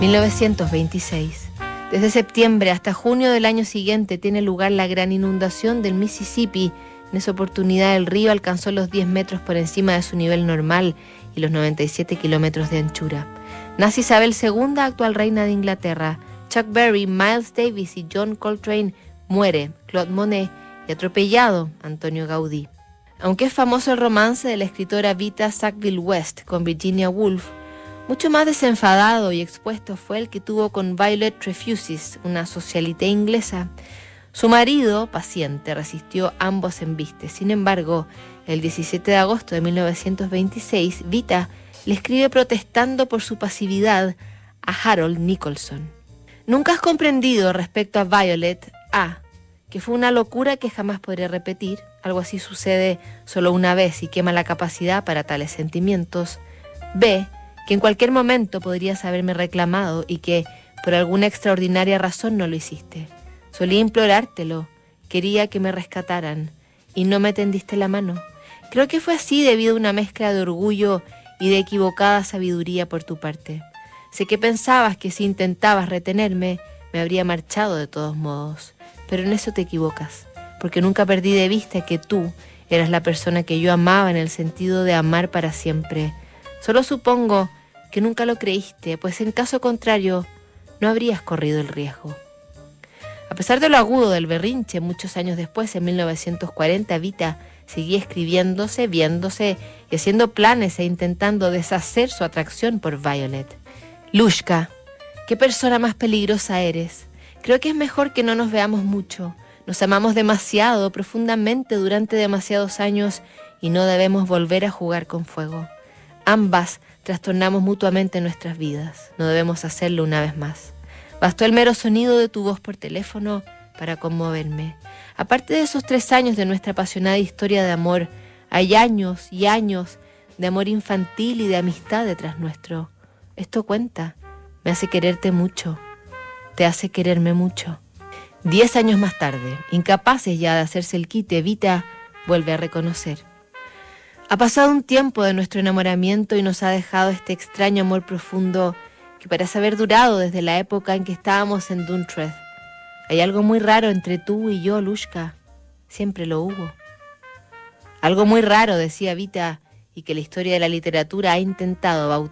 1926. Desde septiembre hasta junio del año siguiente tiene lugar la gran inundación del Mississippi. En esa oportunidad el río alcanzó los 10 metros por encima de su nivel normal y los 97 kilómetros de anchura. Nace Isabel II, actual reina de Inglaterra. Chuck Berry, Miles Davis y John Coltrane muere. Claude Monet y atropellado Antonio Gaudí. Aunque es famoso el romance de la escritora Vita Sackville West con Virginia Woolf, mucho más desenfadado y expuesto fue el que tuvo con Violet Trefusis, una socialité inglesa. Su marido, paciente, resistió ambos embistes. Sin embargo, el 17 de agosto de 1926, Vita le escribe protestando por su pasividad a Harold Nicholson. Nunca has comprendido respecto a Violet A, que fue una locura que jamás podré repetir, algo así sucede solo una vez y quema la capacidad para tales sentimientos. B, que en cualquier momento podrías haberme reclamado y que por alguna extraordinaria razón no lo hiciste. Solía implorártelo, quería que me rescataran y no me tendiste la mano. Creo que fue así debido a una mezcla de orgullo y de equivocada sabiduría por tu parte. Sé que pensabas que si intentabas retenerme, me habría marchado de todos modos, pero en eso te equivocas, porque nunca perdí de vista que tú eras la persona que yo amaba en el sentido de amar para siempre. Solo supongo que nunca lo creíste, pues en caso contrario no habrías corrido el riesgo. A pesar de lo agudo del berrinche, muchos años después, en 1940, Vita seguía escribiéndose, viéndose y haciendo planes e intentando deshacer su atracción por Violet. Lushka, qué persona más peligrosa eres. Creo que es mejor que no nos veamos mucho. Nos amamos demasiado, profundamente durante demasiados años y no debemos volver a jugar con fuego. Ambas trastornamos mutuamente nuestras vidas. No debemos hacerlo una vez más. Bastó el mero sonido de tu voz por teléfono para conmoverme. Aparte de esos tres años de nuestra apasionada historia de amor, hay años y años de amor infantil y de amistad detrás nuestro. Esto cuenta. Me hace quererte mucho. Te hace quererme mucho. Diez años más tarde, incapaces ya de hacerse el quite, Vita vuelve a reconocer. Ha pasado un tiempo de nuestro enamoramiento y nos ha dejado este extraño amor profundo que parece haber durado desde la época en que estábamos en Duntreath. Hay algo muy raro entre tú y yo, Lushka. Siempre lo hubo. Algo muy raro, decía Vita, y que la historia de la literatura ha intentado bautizar.